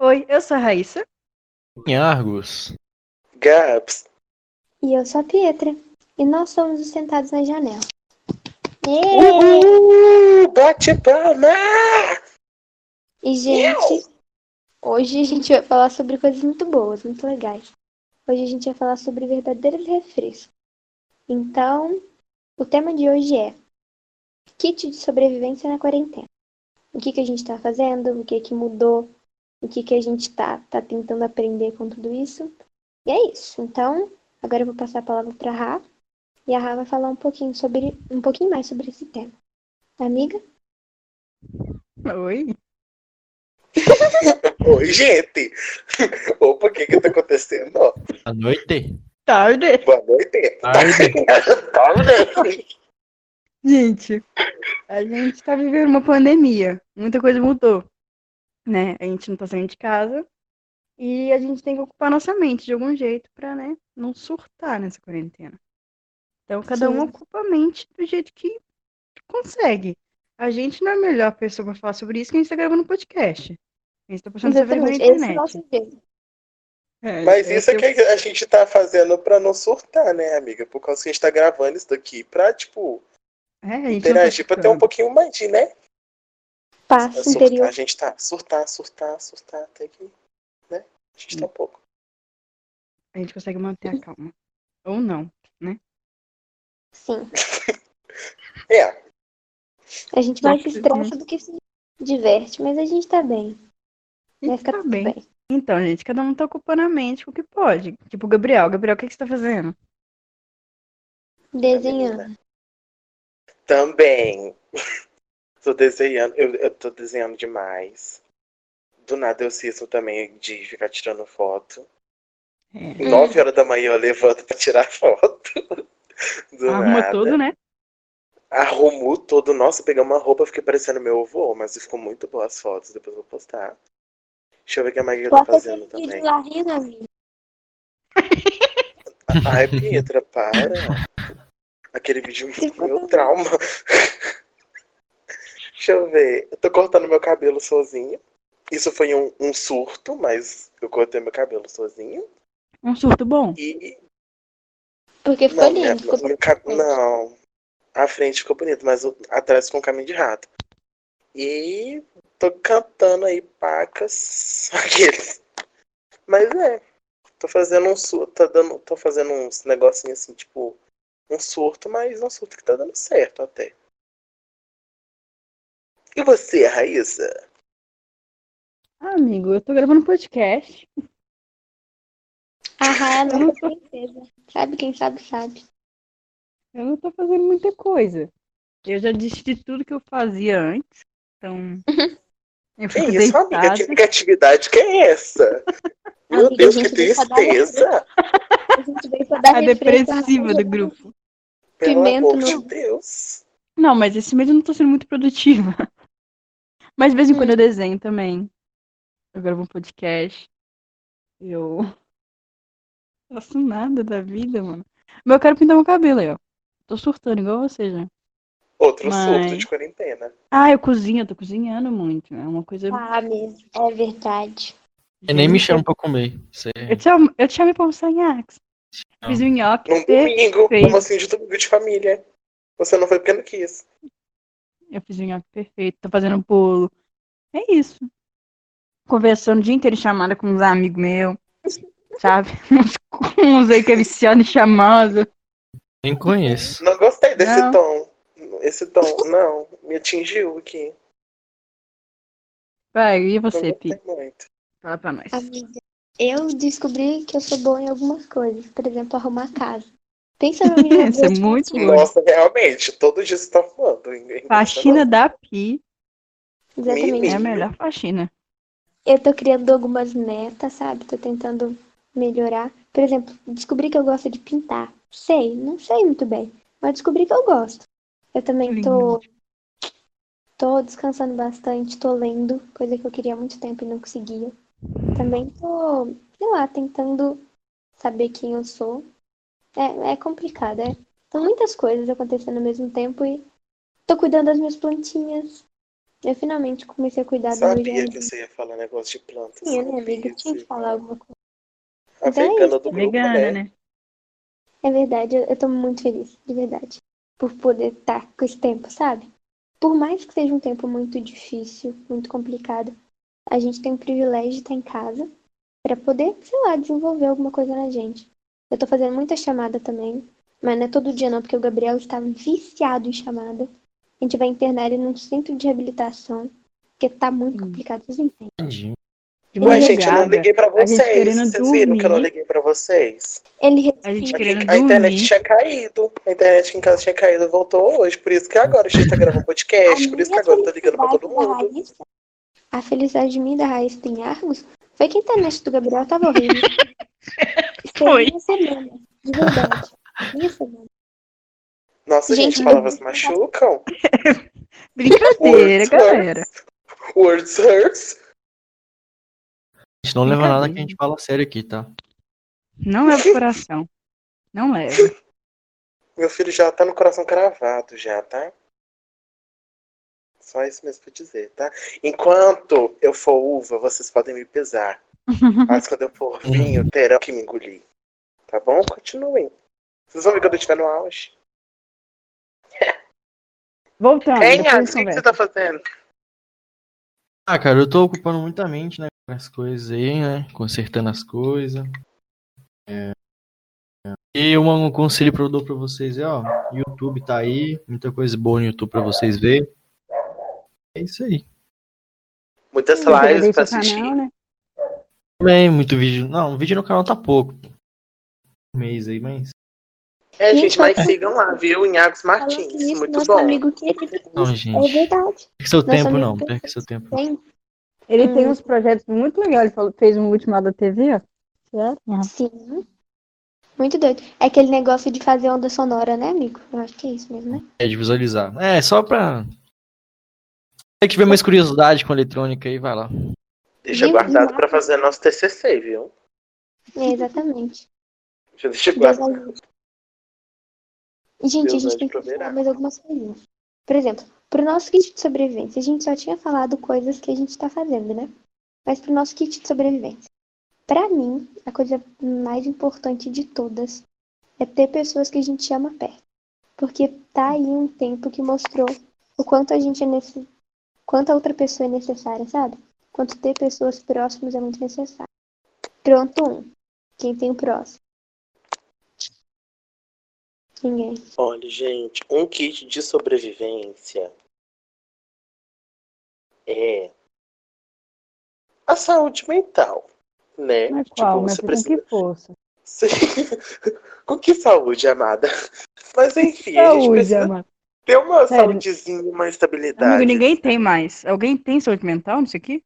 Oi, eu sou a Raíssa. Em Argos. Gaps. E eu sou a Pietra. E nós somos os Sentados na Janela. Uhul, bate palma! E, gente, hoje a gente vai falar sobre coisas muito boas, muito legais. Hoje a gente vai falar sobre verdadeiros refrescos. Então, o tema de hoje é kit de sobrevivência na quarentena. O que, que a gente está fazendo, o que, que mudou, o que, que a gente está tá tentando aprender com tudo isso. E é isso. Então, agora eu vou passar a palavra para a Rá. E a Rá vai falar um pouquinho sobre um pouquinho mais sobre esse tema. Amiga? Oi. Oi, gente! Opa, o que que tá acontecendo? Ó, À noite. Tarde. Boa noite! Tarde. Tarde. Gente, a gente tá vivendo uma pandemia. Muita coisa mudou. Né? A gente não tá saindo de casa. E a gente tem que ocupar nossa mente de algum jeito pra, né, não surtar nessa quarentena. Então, cada um Sim. ocupa a mente do jeito que consegue. A gente não é a melhor pessoa pra falar sobre isso que a gente tá gravando um podcast. A gente tá passando essa vergonha na é internet. nosso jeito. É, Mas é isso é eu- que a gente tá fazendo pra não surtar, né, amiga? Por causa que a gente tá gravando isso daqui pra, tipo, É, a gente não tá interagir, pra ter um pouquinho mais de, né? Passo Surtar, interior. a gente tá, surtar, surtar, surtar, até que, né? A gente tá um pouco. A gente consegue manter a calma. Ou não. Sim. É, A gente mais se que- estressa do que se diverte, mas a gente tá bem. A Vai gente ficar tá tudo bem. bem. Então, gente, cada um tá ocupando a mente com o que pode. Tipo, o Gabriel. Gabriel, o que, que você tá fazendo? Desenhando. também. Tô desenhando, eu, eu tô desenhando demais. Do nada eu cismo também de ficar tirando foto. É. Nove horas da manhã eu levanto pra tirar foto. Do Arruma nada. tudo, né? Arrumo todo. Nossa, peguei uma roupa, fiquei parecendo meu avô, mas ficou muito boa as fotos, depois eu vou postar. Deixa eu ver o que a Maria tá fazendo também. Ai, Pietra, para. Aquele vídeo foi meu trauma. Deixa eu ver. Eu tô cortando meu cabelo sozinho. Isso foi um, um surto, mas eu cortei meu cabelo sozinho. Um surto bom. E. Porque ficou Não, minha- lindo. Ficou meu não. A frente ficou bonito, mas o- atrás ficou um caminho de rato. E tô cantando aí pacas. Aqueles. Mas é. Tô fazendo um surto. Tá dando, tô fazendo uns negocinhos assim, tipo. Um surto, mas um surto que tá dando certo até. E você, Raíssa? Ah, amigo, eu tô gravando um podcast. A Raia é a nossa princesa. Sabe quem sabe, sabe. Eu não tô fazendo muita coisa. Eu já desisti de tudo que eu fazia antes. Então. Eu Que fico isso, amiga? deitada. Que negatividade que é essa? Meu Amiga, Deus, que tristeza! A gente veio pra dar A depressiva do grupo. Pelo Pimenta amor de no- Deus. Não, mas esse mês eu não tô sendo muito produtiva. Mas de vez em quando eu desenho também. Eu gravo um podcast. Eu. Não faço nada da vida, mano. Mas eu quero pintar meu cabelo aí, ó. Tô surtando igual você já. Outro Mas- surto de quarentena. Ah, eu cozinho, eu tô cozinhando muito. É uma coisa. Ah, mesmo. É verdade. E nem me chama pra comer. Você... Eu te, chamo- eu te chamei pra almoçar em Axe. Não. Fiz um nhoque. Num domingo, como assim, de domingo de família. Você não foi porque não quis. Eu fiz um nhoque perfeito. Tô fazendo bolo. É isso. Conversando o dia inteiro em chamada com uns amigos meus. Sabe? Uns, uns aí que é viciado em chamada. Nem conheço. Não gostei desse Não. tom. Esse tom, não. Me atingiu aqui. Vai, e você, Pi? Fala pra nós. Amiga, eu descobri que eu sou boa em algumas coisas. Por exemplo, arrumar a casa. Pensa na minha Isso é muito tipo, bom. Nossa, realmente, todo dia você tá hein? Faxina da Pi Exatamente. é a melhor faxina. Eu tô criando algumas metas, sabe? Tô tentando melhorar. Por exemplo, descobri que eu gosto de pintar. Sei, não sei muito bem, mas descobri que eu gosto. Eu também tô tô descansando bastante, tô lendo, coisa que eu queria há muito tempo e não conseguia. Também tô, sei lá, tentando saber quem eu sou. É, é complicado, é. São muitas coisas acontecendo ao mesmo tempo e tô cuidando das minhas plantinhas. Eu finalmente comecei a cuidar do meu Sabia que jardim. você ia falar negócio de plantas. Sim, né, amiga? Sabia Tinha que falar alguma coisa. A Então é vegana isso. do grupo, Vegana, né? né? É verdade, eu, eu tô muito feliz, de verdade. Por poder estar com esse tempo, sabe? Por mais que seja um tempo muito difícil, muito complicado, a gente tem o privilégio de estar em casa pra poder, sei lá, desenvolver alguma coisa na gente. Eu tô fazendo muita chamada também, mas não é todo dia não, porque o Gabriel está viciado em chamada. A gente vai internar ele num centro de reabilitação, porque tá muito Hum. complicado, vocês entendem. De Ué, gente, eu não liguei pra a vocês. Vocês viram que eu não dormir. liguei pra vocês? Ele A gente querendo A internet dormir. tinha caído. A internet aqui em casa tinha caído, voltou hoje. Por isso que agora a gente tá gravando podcast. Por isso que agora eu tô ligando pra todo mundo. Raíssa- a felicidade de mim da Raíssa em Argos foi que a internet do Gabriel tava horrível. Foi. Minha semana, de verdade. Minha semana. Nossa, gente, Gente, palavras machucam. Brincadeira, Words galera. hurts. Words hurts. A gente não leva nada que a gente fala sério aqui, tá? Não leva pro coração. Não leva. Meu filho já tá no coração cravado já, tá? Só isso mesmo pra dizer, tá? Enquanto eu for uva, vocês podem me pesar. Mas quando eu for vinho, terão que me engolir. Tá bom? Continuem. Vocês vão ver quando eu estiver no auge. Voltando, Hein, o que, que você tá fazendo? Ah, cara, eu tô ocupando muita mente, né? Com as coisas aí, né? Consertando as coisas. É. E um, um conselho que eu dou pra vocês é, ó, YouTube tá aí, muita coisa boa no YouTube pra vocês verem. É isso aí. Muitas lives pra o canal, assistir. né? Também, muito vídeo. Não, vídeo no canal tá pouco. Um mês aí, mas. É, Gente, gente, mas sigam lá, viu? Inhagos Martins. nisso, Muito nosso bom. amigo querido. Não, É gente. verdade. Perca seu Nosso tempo, não. Perca seu tempo. Tem, Ele tem Hum. uns projetos muito legais. Ele fez um último lá da TV, ó. Sim. Muito doido. É aquele negócio de fazer onda sonora, né, amigo? Eu acho que é isso mesmo, né? É de visualizar. É, só pra. Se tiver mais curiosidade com eletrônica aí, vai lá. Deixa guardado pra fazer nosso TCC, viu? É, exatamente. Já deixa gente, a Deus gente há de tem que proverá. falar mais algumas coisinhas. Por exemplo, pro nosso kit de sobrevivência, a gente só tinha falado coisas que a gente tá fazendo, né? Mas pro nosso kit de sobrevivência. Pra mim, a coisa mais importante de todas é ter pessoas que a gente ama perto. Porque tá aí um tempo que mostrou o quanto a gente é nesse. quanto a outra pessoa é necessária, sabe? Quanto ter pessoas próximas é muito necessário. Pronto, um. Quem tem o próximo? Ninguém. Olha, gente, um kit de sobrevivência é a saúde mental, né? Mas qual? Mas você com precisa. que força? Com que saúde, amada? Mas enfim, a gente Saúde, precisa amado. ter uma Sério. saúdezinha, uma estabilidade. Amigo, ninguém tem mais. Alguém tem saúde mental nisso aqui?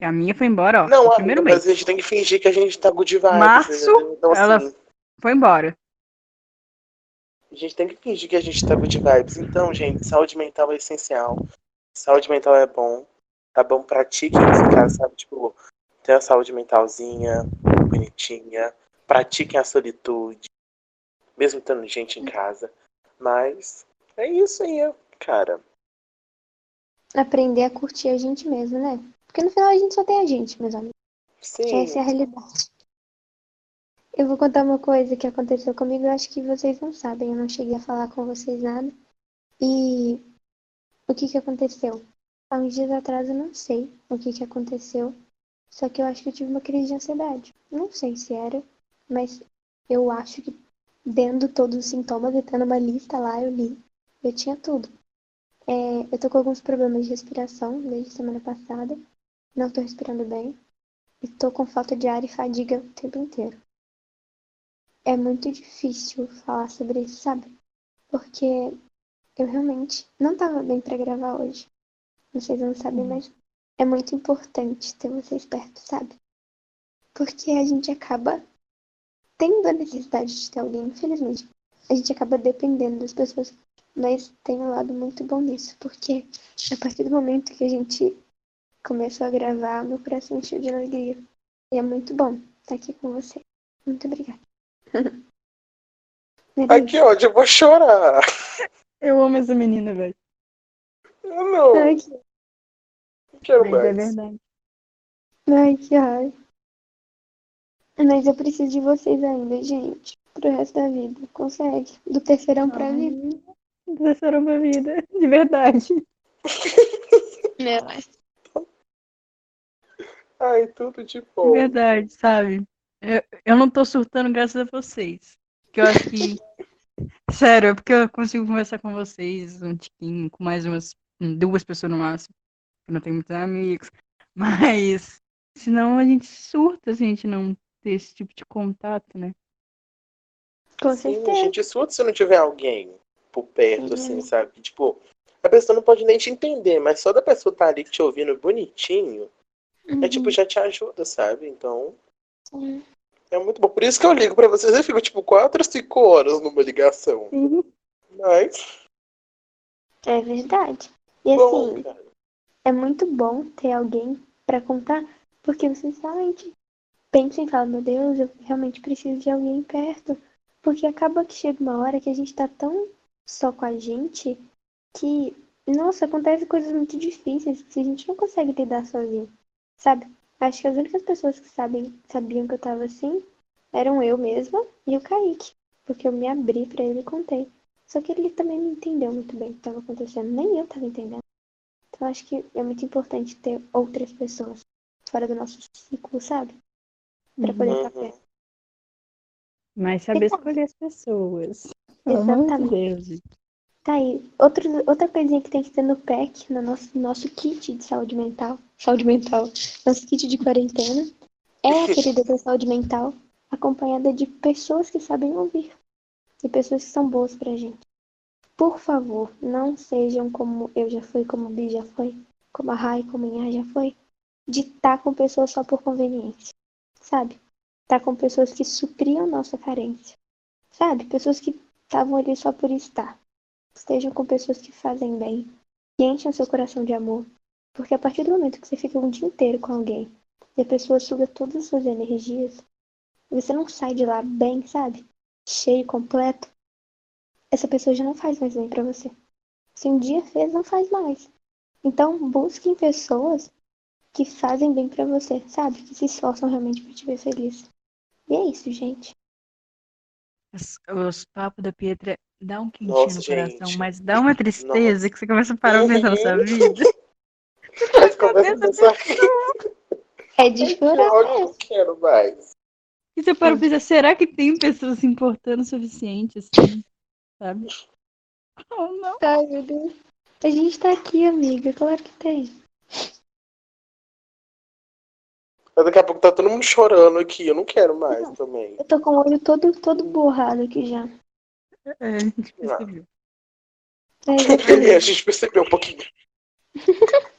A minha foi embora, ó. Não, amiga, primeiro mas mês. a gente tem que fingir que a gente tá good vibes. Março? Então, ela- assim, Foi embora. A gente tem que fingir que a gente tá good vibes. Então, gente, saúde mental é essencial. Saúde mental é bom. Tá bom? Pratiquem isso em casa, sabe? Tipo, tenha a saúde mentalzinha, bonitinha. Pratiquem a solitude. Mesmo tendo gente em casa. Mas é isso aí, cara. Aprender a curtir a gente mesmo, né? Porque no final a gente só tem a gente, meus amigos. Sim. Essa é a realidade. Eu vou contar uma coisa que aconteceu comigo, eu acho que vocês não sabem, eu não cheguei a falar com vocês nada. E o que que aconteceu? Há uns dias atrás eu não sei o que que aconteceu, só que eu acho que eu tive uma crise de ansiedade. Não sei se era, mas eu acho que vendo todos os sintomas e tendo uma lista lá, eu li. Eu tinha tudo. É, eu tô com alguns problemas de respiração desde semana passada. Não tô respirando bem. E tô com falta de ar e fadiga o tempo inteiro. É muito difícil falar sobre isso, sabe? Porque eu realmente não tava bem pra gravar hoje. Vocês não sabem, mas é muito importante ter vocês perto, sabe? Porque a gente acaba tendo a necessidade de ter alguém, infelizmente. A gente acaba dependendo das pessoas. Mas tem um lado muito bom nisso, porque a partir do momento que a gente começou a gravar, meu coração encheu de alegria. E é muito bom estar aqui com você. Muito obrigada. Ai, que ódio, eu vou chorar. Eu amo essa menina, velho. Eu não. Ai, que- quero Mas é mais. verdade. Ai, que raiva. Mas eu preciso de vocês ainda, gente. Pro resto da vida. Consegue. Do terceirão pra vida. Terceirão pra vida. De verdade. É. Ai, tudo de De bom. verdade, sabe? Eu, eu não tô surtando graças a vocês. Que eu acho que. Sério, é porque eu consigo conversar com vocês um tiquinho, com mais umas duas pessoas no máximo. Eu não tenho muitos amigos. Mas senão a gente surta se a gente não ter esse tipo de contato, né? Com Sim, a certeza. gente surta se não tiver alguém por perto, Uhum. assim, sabe? Tipo, a pessoa não pode nem te entender, mas só da pessoa estar ali te ouvindo bonitinho, é tipo, já te ajuda, sabe? Então, Uhum. é muito bom. Por isso que eu ligo pra vocês, eu fico tipo 4, 5 horas numa ligação. Mas, É verdade. E bom, assim, cara. é muito bom ter alguém pra contar, porque vocês realmente pensam e falam, meu Deus, eu realmente preciso de alguém perto. Porque acaba que chega uma hora que a gente tá tão só com a gente que, nossa, acontecem coisas muito difíceis que a gente não consegue lidar sozinho. Sabe? Acho que as únicas pessoas que sabem, sabiam que eu tava assim eram eu mesma e o Kaique. Porque eu me abri pra ele e contei. Só que ele também não entendeu muito bem o que estava acontecendo. Nem eu estava entendendo. Então acho que é muito importante ter outras pessoas fora do nosso ciclo, sabe? Pra poder estar Uhum. perto. Mas saber Exato. escolher as pessoas. Exatamente. Deus. Tá aí. Outro, outra coisinha que tem que ter no PEC, no nosso, nosso kit de saúde mental. Saúde mental. Nosso kit de quarentena. É a querida da saúde mental, acompanhada de pessoas que sabem ouvir. E pessoas que são boas pra gente. Por favor, não sejam como eu já fui, como o Bi já foi, como a Rai, como a Inha já foi, de estar com pessoas só por conveniência. Sabe? Estar com pessoas que supriam nossa carência. Sabe? Pessoas que estavam ali só por estar. Estejam com pessoas que fazem bem, que enchem o seu coração de amor. Porque a partir do momento que você fica um dia inteiro com alguém e a pessoa suga todas as suas energias, você não sai de lá bem, sabe? Cheio, completo, essa pessoa já não faz mais bem pra você. Se um dia fez, não faz mais. Então, busquem pessoas que fazem bem pra você, sabe? Que se esforçam realmente pra te ver feliz. E é isso, gente. Os, os papos da Pietra dá um quentinho Nossa, no coração, gente. mas dá uma tristeza Nossa. que você começa a parar pensar na sua vida. Mas começa a pensar É de chorar mesmo. não quero mais. E você para pra pensar, será que tem pessoas se importando o suficiente, assim? Sabe? Oh, não. Ai, meu Deus. A gente tá aqui, amiga. Claro que tem. Mas daqui a pouco tá todo mundo chorando aqui, eu não quero mais também. Eu tô com o olho todo, todo borrado aqui já. É, a gente percebeu. É, a gente percebeu um pouquinho.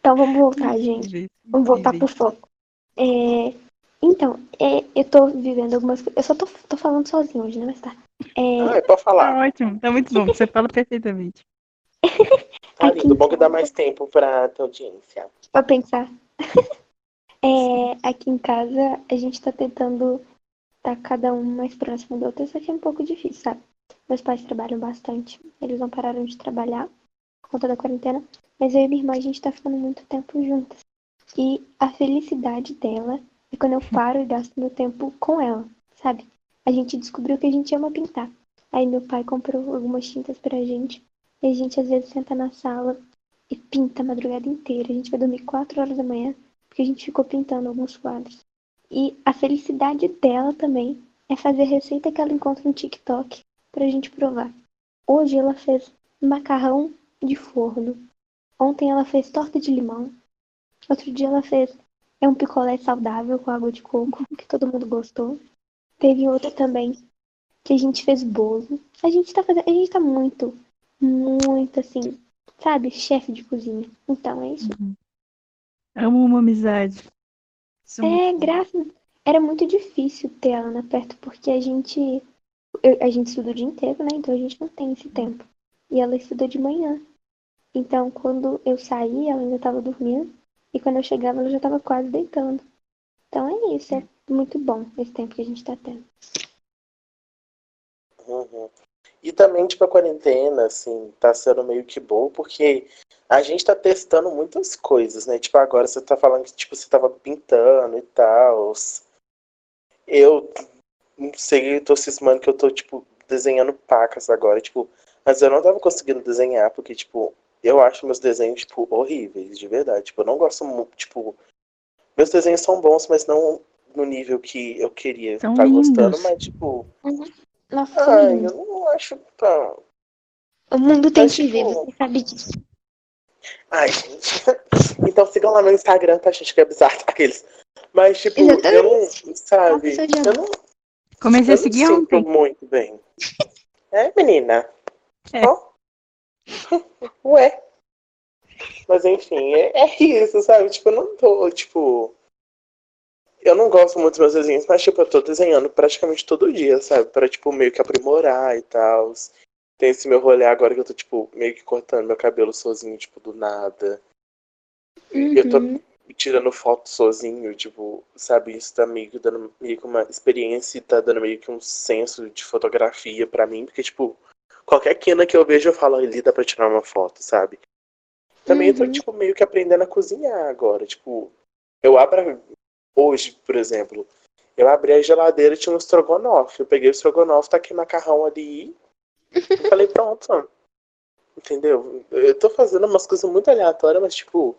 Então vamos voltar, gente. Vamos voltar pro foco. É, então, é, eu tô vivendo algumas coisas. Eu só tô, tô falando sozinho hoje, né? Mas tá. É, Ah, é pra Tá falar. ótimo, tá muito bom. Você fala perfeitamente. Tá aqui lindo, bom que dá mais tempo pra tua audiência. pra pensar. É, aqui em casa, a gente tá tentando estar cada um mais próximo do outro, só que é um pouco difícil, sabe? Meus pais trabalham bastante. Eles não pararam de trabalhar por conta da quarentena. Mas eu e minha irmã, a gente tá ficando muito tempo juntas. E a felicidade dela é quando eu paro e gasto meu tempo com ela, sabe? A gente descobriu que a gente ama pintar. Aí meu pai comprou algumas tintas pra gente. E a gente às vezes senta na sala e pinta a madrugada inteira. A gente vai dormir 4 horas da manhã porque a gente ficou pintando alguns quadros. E a felicidade dela também é fazer a receita que ela encontra no TikTok pra gente provar. Hoje ela fez macarrão de forno. Ontem ela fez torta de limão. Outro dia ela fez é um picolé saudável com água de coco, que todo mundo gostou. Teve outra também que a gente fez bolo. A gente tá fazendo, a gente tá muito, muito assim, sabe, chefe de cozinha. Então é isso. Amo uma amizade. Isso É, graças. Era muito difícil ter a Ana perto, porque a gente. eu- a gente estuda o dia inteiro, né? Então a gente não tem esse tempo. E ela estuda de manhã. Então quando eu saí, ela ainda estava dormindo. E quando eu chegava, ela já estava quase deitando. Então é isso. É muito bom esse tempo que a gente tá tendo. Uhum. E também, tipo, a quarentena, assim, tá sendo meio que boa, porque a gente tá testando muitas coisas, né? Tipo, agora você tá falando que, tipo, você tava pintando e tal. Eu não sei, tô cismando que eu tô, tipo, desenhando pacas agora, tipo, mas eu não tava conseguindo desenhar, porque, tipo, eu acho meus desenhos, tipo, horríveis, de verdade. Tipo, eu não gosto muito, tipo, meus desenhos são bons, mas não no nível que eu queria estar tá gostando, mas, tipo, uhum. Ai, eu não acho tão... O mundo tem mas, que tipo... ver, você sabe disso. Ai, gente. Então sigam lá no Instagram, tá, gente? Que é bizarro aqueles. Mas, tipo, Exatamente. eu não. Sabe? Eu não. Comecei a seguir eu ontem. muito bem. É, menina? É. Oh. Ué. Mas enfim, é, é, isso, sabe? Tipo, eu não tô, tipo. Eu não gosto muito dos meus desenhos, mas, tipo, eu tô desenhando praticamente todo dia, sabe? Pra, tipo, meio que aprimorar e tal. Tem esse meu rolê agora que eu tô, tipo, meio que cortando meu cabelo sozinho, tipo, do nada. Uhum. E eu tô uhum. tirando foto sozinho, tipo, sabe? Isso tá meio que dando meio que uma experiência e tá dando meio que um senso de fotografia pra mim, porque, tipo, qualquer quina que eu vejo eu falo, ali dá pra tirar uma foto, sabe? Também uhum. eu tô, uhum. tipo, meio que aprendendo a cozinhar agora. Tipo, eu abro. Hoje, por exemplo, eu abri a geladeira e tinha um estrogonofe. Eu peguei o estrogonofe, taquei macarrão ali eu falei, pronto. Entendeu? Eu tô fazendo umas coisas muito aleatórias, mas tipo,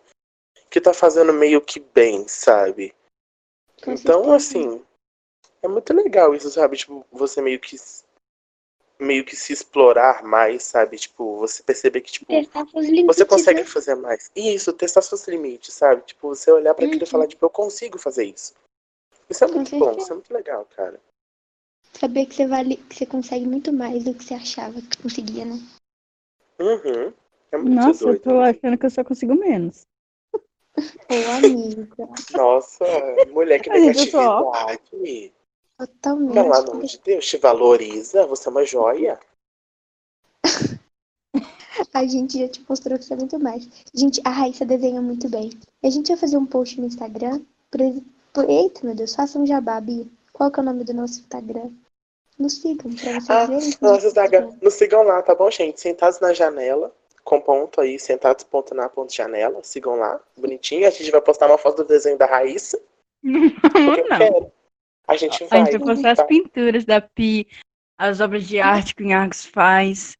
que tá fazendo meio que bem, sabe? Então, assim, é muito legal isso, sabe? Tipo, você meio que meio que se explorar mais, sabe? Tipo, você perceber que tipo, limites, você consegue né? fazer mais. Isso, testar seus limites, sabe? Tipo, você olhar para aquilo e falar, Uhum. tipo, eu consigo fazer isso. Isso é Com muito bom, certeza. isso é muito legal, cara. Saber que você vale, que você consegue muito mais do que você achava que conseguia, né? Uhum. É muito Nossa, eu doido. tô achando que eu só consigo menos. Ô, amiga. Nossa, mulher, que eu negatividade. Totalmente. Pelo amor de Deus, te valoriza, você é uma joia. A gente já te mostrou que você é muito mais. Gente, a Raíssa desenha muito bem. A gente vai fazer um post no Instagram. Por. Eita, meu Deus, faça um jabá, Bia. Qual que é o nome do nosso Instagram? Nos sigam, pra vocês Ah, verem. nossa, Zaga, nos sigam lá, tá bom, gente? Sentados na janela, com ponto aí, sentados ponto na ponto janela, sigam lá, bonitinho. A gente vai postar uma foto do desenho da Raíssa, eu Não. quero. A gente A vai. gente vai postar as tá? pinturas da Pi, as obras de arte que o Inhargos faz,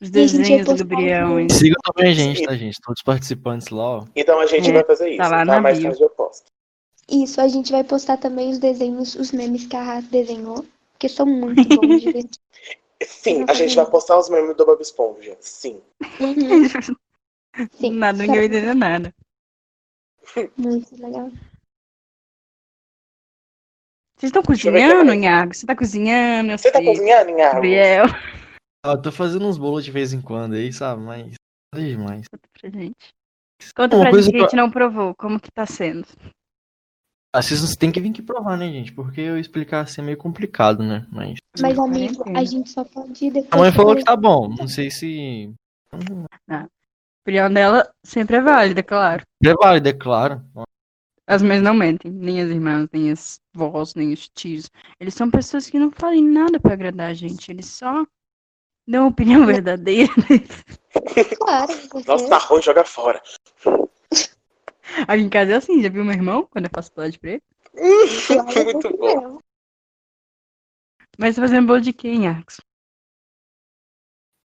os a desenhos do Gabriel. Sigam também a gente, tá, gente? Todos os participantes lá, ó. Então a gente É, vai fazer isso, tá tá? lá na Mais bio. tarde eu posto. Isso, a gente vai postar também os desenhos, os memes que a Raça desenhou. Porque são muito bons de ver. Sim, a gente vai postar os memes do Bob Esponja. Sim. Uhum, Sim, Nada, ninguém vai entender nada. muito legal. Vocês estão cozinhando. Inhago? Você tá cozinhando? Eu Você tá sei. cozinhando, Inhago? Gabriel. Ah, eu tô fazendo uns bolos de vez em quando aí, sabe? Mas nada demais. Conta pra gente. Conta Uma pra gente que a gente não provou. Como que tá sendo? Ah, vocês têm que vir aqui provar, né, gente? Porque eu explicar assim é meio complicado, né? Mas. Mas, amigo, a gente só pode ir depois. A mãe falou que tá bom. Não sei se. A opinião dela sempre é válida, claro. É válido, é claro. As mães não mentem. Nem as irmãs, nem as vós, nem os tios. Eles são pessoas que não fazem nada pra agradar a gente. Eles só dão a opinião verdadeira. Claro. Nossa, tá ruim, joga fora. Aqui em casa é assim. Já viu meu irmão quando eu faço pra ele? claro, Muito bom. Mas você tá fazendo bolo de quem, Arcos?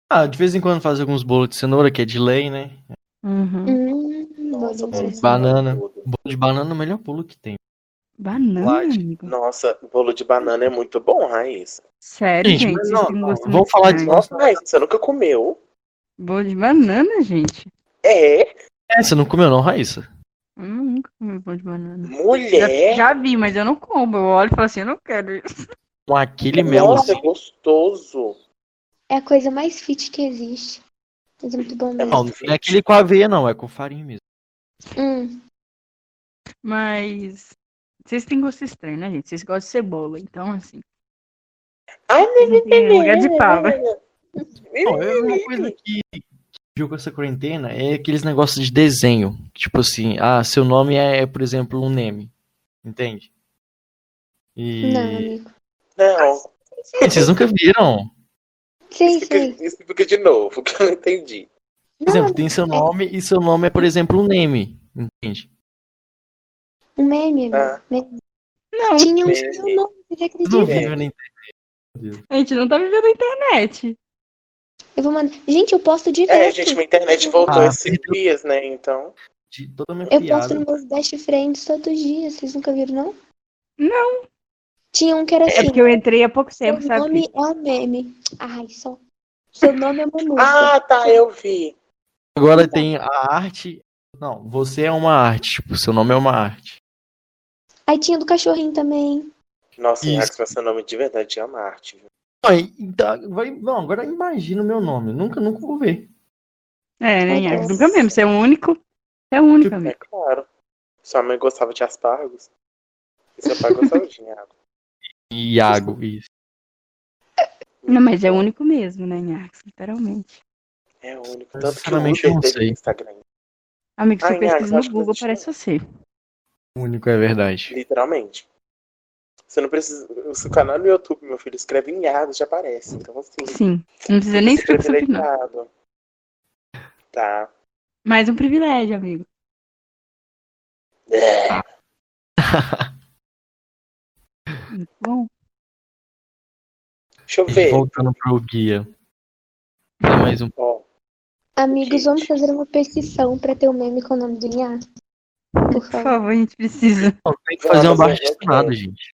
Ah, de vez em quando faz alguns bolos de cenoura, que é de lei, né? Uhum. Hum, Nossa, bolo de de Banana. Bolo de banana é o melhor bolo que tem. Banana, Light. amigo. Nossa, bolo de banana é muito bom, Raíssa. Sério, Gente, gente. não, não, vamos falar de estranho. Nossa, Raíssa, você nunca comeu? Bolo de banana, gente. É, É, você não comeu não, Raíssa? Hum, nunca comi bolo de banana. Já, mulher. já vi, mas eu não como. Eu olho e falo assim, eu não quero isso. Com aquele Nossa, é melzinho. gostoso. É a coisa mais fit que existe. Mas é muito bom mesmo. Não, não é aquele com aveia, não, é com farinha mesmo. Hum, Mas vocês têm gosto estranho, né, gente? Vocês gostam de cebola, então assim. Ai, Não tem lugar de. Não, é uma coisa que que viu com essa quarentena é aqueles negócios de desenho. Tipo assim, ah, seu nome é, por exemplo, um Neme. Entende? E. não, amigo. Não, Vocês nunca viram? Sei, Explica, sei. explica de novo, que eu não entendi. Por exemplo, tem seu nome e seu nome é, por exemplo, um name. Entende? Um meme. Ah. Meme. Não, Tinha um meme. seu nome, você Não acredita? vive na internet. A gente não tá vivendo a internet. Eu vou mandar. Gente, eu posto direto. É, gente, minha internet voltou Ah, esses perdeu. dias, né? Então. Eu piada. posto nos meus best friends todos os dias. Vocês nunca viram, não? Não. Tinha um que era É assim. porque eu entrei há pouco Seu tempo, sabe? nome é um meme. Ai, só. Seu nome é uma música. Ah, tá, eu vi. Agora tem a arte. Não, você é uma arte. Tipo, seu nome é uma arte. Aí tinha do cachorrinho também. Nossa, Isso. Max, mas seu nome de verdade é Marte. viu? Ai, então, vai, não, agora imagina o meu nome. Nunca, nunca vou ver. É, né, Meu Iago? Nunca mesmo. Você é o único. Você é o único, É amigo. claro. Sua mãe gostava de aspargos. E seu pai gostava de água. Iago, isso. Não, mas é o único mesmo, né, Iago? Literalmente. É o único. Tanto que eu não sei. no Instagram. Amigo, se eu pesquiso Iago, no Google, parece você. O único é verdade. Literalmente. Você não precisa. O seu canal no YouTube, meu filho, escreve em Iago, já aparece. Então, assim. Sim. Não precisa nem escrever sobre. Tá. Mais um privilégio, amigo. É. Bom. Deixa eu ver. Voltando pro guia. Tem mais um. Ó, Amigos, Gente. vamos fazer uma petição pra ter um meme com o nome do Nha? Por Por favor. a gente precisa. Não, tem que fazer uma eu estimada, quero. gente.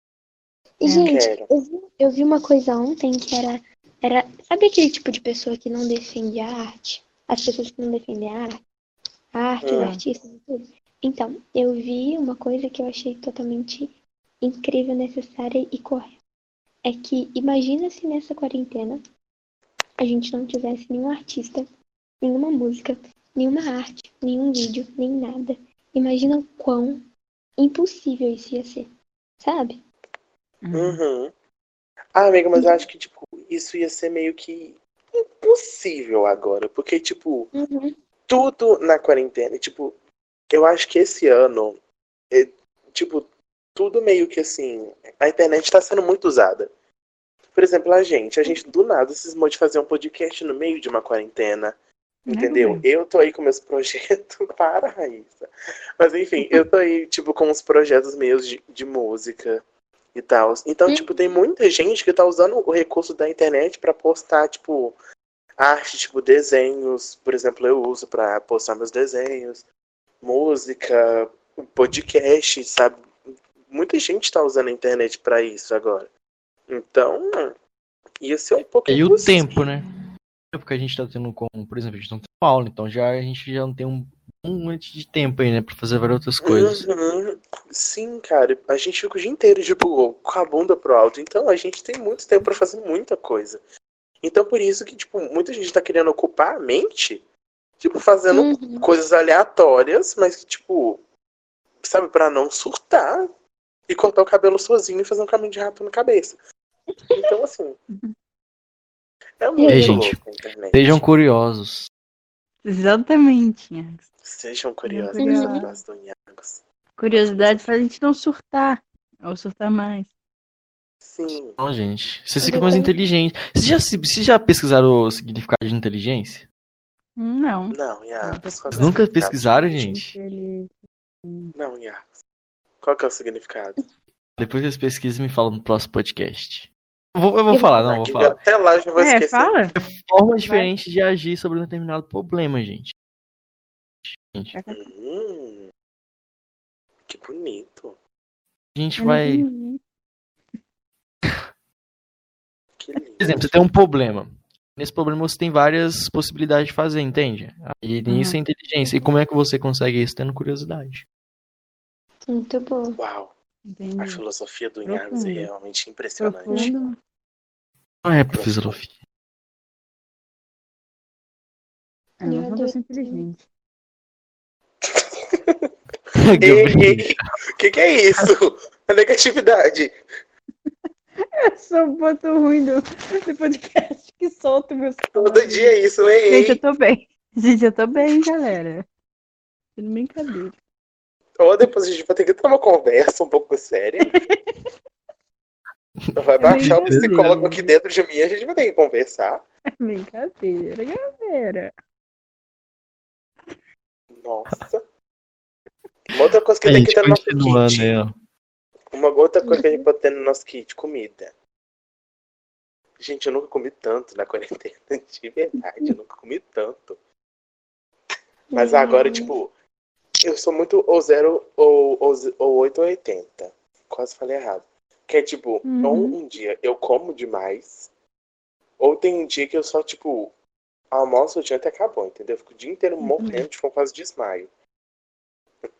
E, gente, eu vi, eu vi uma coisa ontem que era, era. Sabe aquele tipo de pessoa que não defende a arte? As pessoas que não defendem a arte, a arte, os Hum. artistas e tudo. Então, eu vi uma coisa que eu achei totalmente incrível, necessária e correta. É que imagina se nessa quarentena a gente não tivesse nenhum artista, nenhuma música, nenhuma arte, nenhum vídeo, nem nada. Imagina o quão impossível isso ia ser. Sabe? Uhum. Ah, amiga, mas eu acho que, tipo, isso ia ser meio que impossível agora. Porque, tipo, Uhum. tudo na quarentena, tipo, eu acho que esse ano, é, tipo, tudo meio que assim, a internet tá sendo muito usada. Por exemplo, a gente, a gente do nada cismou de fazer um podcast no meio de uma quarentena. Entendeu? Uhum. Eu tô aí com meus projetos. Para, Raíssa. Mas enfim, eu tô aí, tipo, com os projetos meus de, de música e tal. Então, Uhum. tipo, tem muita gente que tá usando o recurso da internet pra postar, tipo, arte, tipo, desenhos. Por exemplo, eu uso pra postar meus desenhos, música, podcast, sabe? Muita gente tá usando a internet pra isso agora. Então, ia ser um pouco E o tempo, né? Porque a gente tá tendo com, por exemplo, a gente não tem aula, então já a gente já não tem um, um monte de tempo aí, né, pra fazer várias outras coisas. Uhum. Sim, cara, a gente fica o dia inteiro, tipo, com a bunda pro alto. Então a gente tem muito tempo pra fazer muita coisa. Então por isso que, tipo, muita gente tá querendo ocupar a mente, tipo, fazendo Uhum. coisas aleatórias, mas que, tipo, sabe, pra não surtar e cortar o cabelo sozinho e fazer um caminho de rato na cabeça. Então, assim. É muito É, gente. Sejam curiosos. Exatamente, Iago. Sejam curiosos Nhagos. Curiosidade faz a gente não surtar. Ou surtar mais. Sim. Não, gente. Vocês ficam mais inteligentes. Vocês já, se- vocês já pesquisaram o significado de inteligência? Não. Não, é o nunca pesquisaram, gente? Não, Nhagos. Qual que é o significado? Depois que vocês pesquisam, me falam no próximo podcast. Eu vou, eu vou falar, não, vou falar. Até lá eu já vou É, esquecer. fala. Formas diferentes de agir sobre um determinado problema, gente. Gente, Hum, que bonito. a gente vai. Que lindo. Por exemplo, você tem um problema. Nesse problema você tem várias possibilidades de fazer, entende? Aí nisso é inteligência. E como é que você consegue isso? Tendo curiosidade. Muito bom. Uau, Entendi. a filosofia do Nhagos é realmente impressionante. Profundo. Não é por filosofia. É, Meu inteligente. O que, que é isso? A negatividade. Eu sou um ponto ruim do, do podcast que solto meus Todo dia é isso, hein? Gente, eu tô bem. Gente, eu tô bem, galera. Brincadeira. Ou depois a gente vai ter que ter uma conversa um pouco séria. Vai baixar o psicólogo aqui dentro de mim e a gente vai ter que conversar. Brincadeira, galera. Nossa. Uma outra coisa que A tem que ter no nosso kit. ó. Uma outra coisa que a gente pode ter no nosso kit, comida. Gente, eu nunca comi tanto na quarentena, de verdade, eu nunca comi tanto. Mas agora, tipo, eu sou muito ou zero ou, ou, ou 8 ou 80. Quase falei errado. Que é tipo, Uhum. ou um dia eu como demais, ou tem um dia que eu só, tipo, almoço, janta e acabou, entendeu? Eu fico o dia inteiro morrendo de fome, quase desmaio.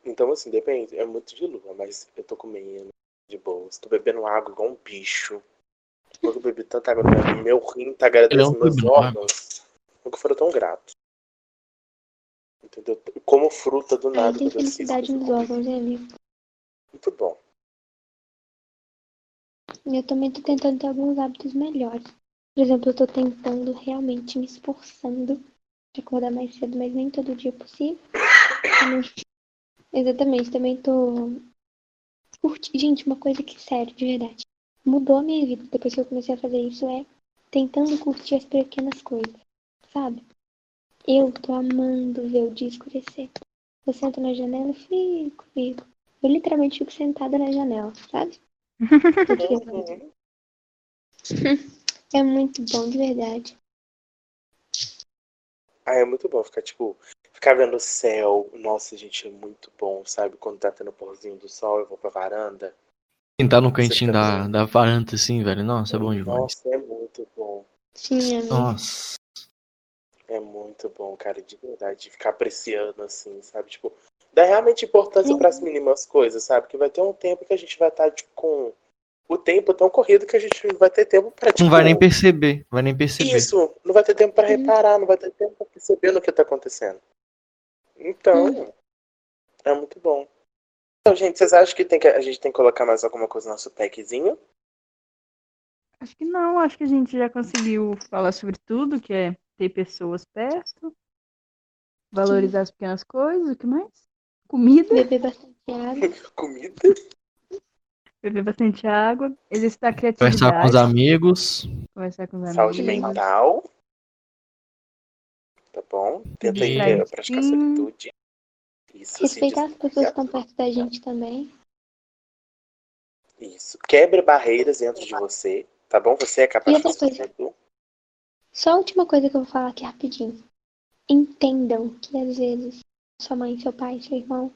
Então, assim, depende, é muito de lua, mas eu tô comendo de boas. Tô bebendo água igual um bicho. Nunca bebi tanta água. Meu rim tá agradecendo Eu meus órgãos. Nunca foram tão gratos. Entendeu? Como fruta do Aí nada. tem felicidade nos órgãos, amigo? Muito bom. Eu também tô tentando ter alguns hábitos melhores. Por exemplo, eu tô tentando realmente me esforçando de acordar mais cedo, mas nem todo dia é possível. Exatamente, também tô. Curti... Gente, uma coisa que, sério, de verdade, mudou a minha vida depois que eu comecei a fazer isso é tentando curtir as pequenas coisas, sabe? Eu tô amando ver o dia escurecer. Eu sento na janela e fico, fico. Eu literalmente fico sentada na janela, sabe? É muito bom, de verdade. Ah, é muito bom ficar, tipo, ficar vendo o céu. Nossa, gente, é muito bom, sabe? Quando tá tendo porzinho do sol, eu vou pra varanda. Sentar no cantinho Você da, da varanda assim, velho. Nossa, é bom demais. Nossa, é muito bom. Sim, amigo. Nossa. É muito bom, cara, de verdade, de ficar apreciando, assim, sabe? Tipo, dá realmente importância para as mínimas coisas, sabe? Que vai ter um tempo que a gente vai estar, tipo, com o tempo tão corrido que a gente vai ter tempo pra, tipo... Não vai nem perceber. Não vai nem perceber. Isso, não vai ter tempo pra reparar, não vai ter tempo pra perceber no que tá acontecendo. Então, é muito bom. Então, gente, vocês acham que, tem que a gente tem que colocar mais alguma coisa no nosso packzinho? Acho que não, acho que a gente já conseguiu falar sobre tudo, que é ter pessoas perto, valorizar as pequenas coisas, o que mais? Comida, Beber bastante água. Comida? beber bastante água, exercitar a Conversar com os criatividade, amigos. conversar com os Saúde amigos. mental. Tá bom? Tenta aí Distrair eh, praticar sim. solitude. Isso, se Respeitar as pessoas que estão perto da gente também. Isso. Quebre barreiras dentro de você, tá bom? Você é capaz E de fazer tudo. Só a última coisa que eu vou falar aqui rapidinho. Entendam que às vezes sua mãe, seu pai, seu irmão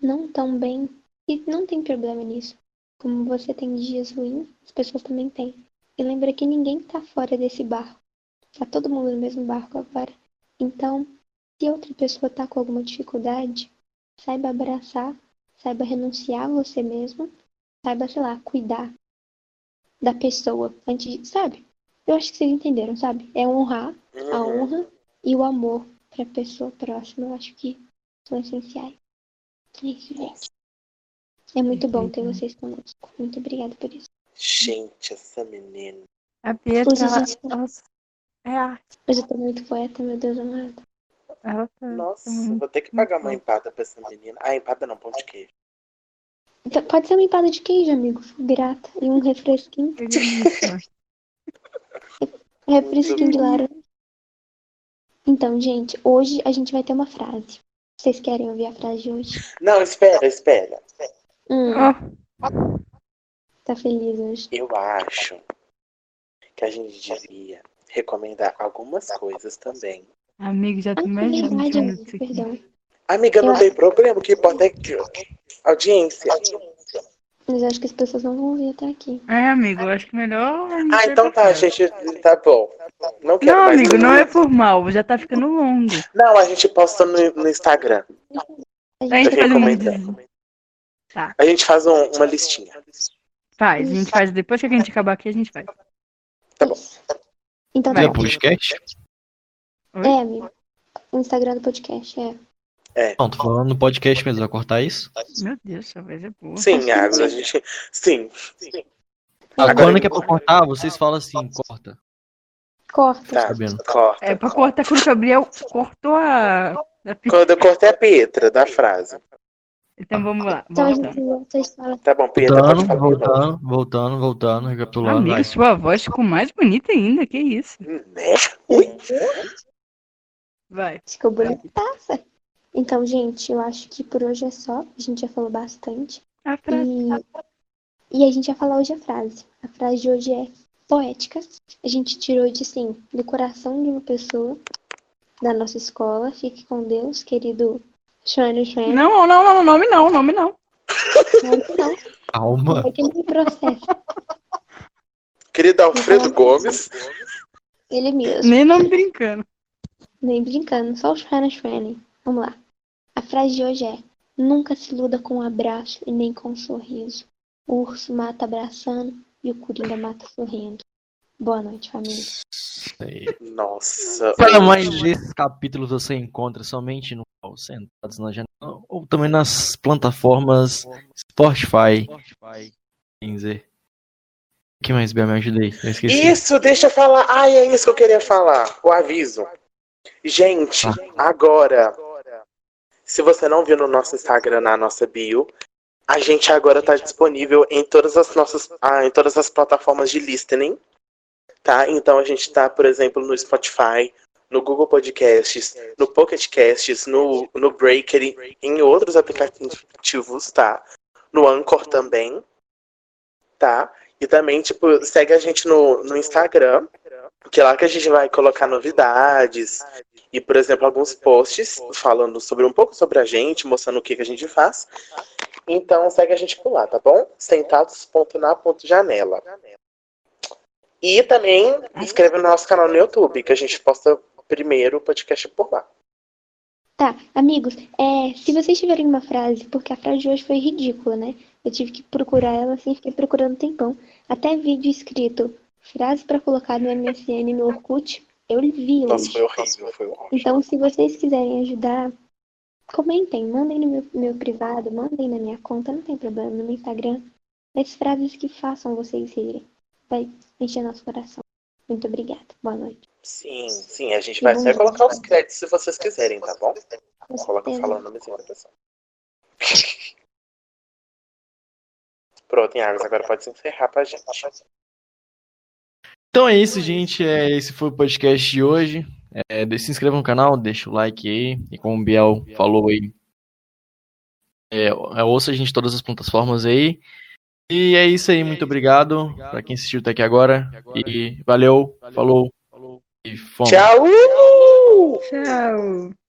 não estão bem e não tem problema nisso. Como você tem dias ruins, as pessoas também têm. E lembra que ninguém tá fora desse barco. Tá todo mundo no mesmo barco agora. Então, se outra pessoa tá com alguma dificuldade, saiba abraçar, saiba renunciar a você mesmo, saiba, sei lá, cuidar da pessoa antes de, sabe? Eu acho que vocês entenderam, sabe? É honrar a Uhum. honra e o amor pra pessoa próxima. Eu acho que são essenciais. É isso, gente. É muito bom ter Perfeito. vocês conosco. Muito obrigada por isso. Gente, essa menina. A Pietra, Hoje a ela, ela, é arte. Hoje eu tô muito poeta, meu Deus amado. Ela tá, Nossa, muito- vou ter que pagar uma empada pra essa menina. Ah, empada não, pão de queijo. Então, pode ser uma empada de queijo, amigo. Grata. E um refresquinho. Que. Um refresquinho de bom. laranja. Então, gente, hoje a gente vai ter uma frase. Vocês querem ouvir a frase de hoje? Não, espera, espera. Hum, Ó, tá feliz hoje. Eu acho que a gente devia recomendar algumas coisas também. amigo, já Ah, tem é mais de 20 verdade, amigo, perdão. Amiga, não Eu- tem problema, o que importa é que audiência. Mas acho que as pessoas não vão vir até aqui. É, amigo, eu acho que melhor. Ah, então tá, gente, tá bom. Não quero Não, mais. amigo, não é por mal, já tá ficando longo. Não, a gente posta no, no Instagram. A A gente faz um. Tá, A gente faz um- uma listinha. faz. A gente faz depois que a gente acabar aqui, a gente faz. Tá bom. Então Vai. tá É podcast? É, amigo. O Instagram do podcast, é. Não, tô falando no podcast mesmo. Vai cortar isso? Meu Deus, essa voz é boa. Sim, Agos, a gente. Sim. Ah, Agora- quando que é pra cortar, vocês falam assim, corta. Corta. Tá, sabendo. corta. É pra cortar quando o Gabriel cortou a. a Quando eu cortei a Pietra da frase. Então vamos lá. Então a voltando. gente volta a história. Tá bom, pode Voltando, falar. voltando, voltando, voltando, recapitulando. Amigo, sua voz ficou mais bonita ainda, que isso? Né? Ui. Vai. Ficou bonitaça. Então, gente, eu acho que por hoje é só. A gente já falou bastante. A frase. E, e a gente vai falar hoje a frase. A frase de hoje é poética. A gente tirou de, assim, do coração de uma pessoa da nossa escola. Fique com Deus, querido Shane Shane. Não, não, não, nome não, nome não. Não, não. Calma. Vai ter processo. Querido Alfredo Gomes. Ele mesmo. Nem nome brincando. Nem brincando, só o Shane Shane. Vamos lá. A frase de hoje é: Nunca se iluda com um abraço e nem com um sorriso. O urso mata abraçando e o coringa mata sorrindo. Boa noite, família. Nossa. Para mais desses capítulos você encontra somente no Sentados na Janela ou também nas plataformas Spotify. Deezer. O que mais, Bia? Me ajudei. Isso, deixa eu falar. Ai, é isso que eu queria falar. O aviso. Gente, Ah. agora, se você não viu no nosso Instagram, na nossa bio, a gente agora está disponível em todas as nossas, ah, em todas as plataformas de listening, tá? Então a gente está, por exemplo, no Spotify, no Google Podcasts, no Pocket Casts, no, no Breaker em outros aplicativos, tá? No Anchor também, tá? E também, tipo, segue a gente no, no Instagram, que é lá que a gente vai colocar novidades e, por exemplo, alguns posts falando sobre um pouco sobre a gente, mostrando o que, que a gente faz. Então segue a gente por lá, tá bom? Sentados.na.janela. E também inscreve no nosso canal no YouTube, que a gente posta primeiro o podcast por lá. Tá, amigos, é, se vocês tiverem uma frase, porque a frase de hoje foi ridícula, né? Eu tive que procurar ela assim, fiquei procurando um tempão. Até vídeo escrito, frase pra colocar no MSN no Orkut, eu vi Nossa, hoje. foi horrível, foi horrível. Então, se vocês quiserem ajudar, comentem, mandem no meu, meu privado, mandem na minha conta, não tem problema, no meu Instagram. As frases que façam vocês rirem. Vai encher nosso coração. Muito obrigada. Boa noite. Sim, sim, a gente vai até colocar os créditos se vocês quiserem, tá bom? Coloca falando o nomezinho da pessoa. Pronto, Agnes, agora pode se encerrar pra gente. Então é isso, gente. É, esse foi o podcast de hoje. É, se inscreva no canal, deixa o like aí. E como o Biel falou aí, é, é, ouça a gente em todas as plataformas aí. E é isso aí, muito obrigado pra quem assistiu até aqui agora. E valeu, falou e fomos. Tchau! Tchau.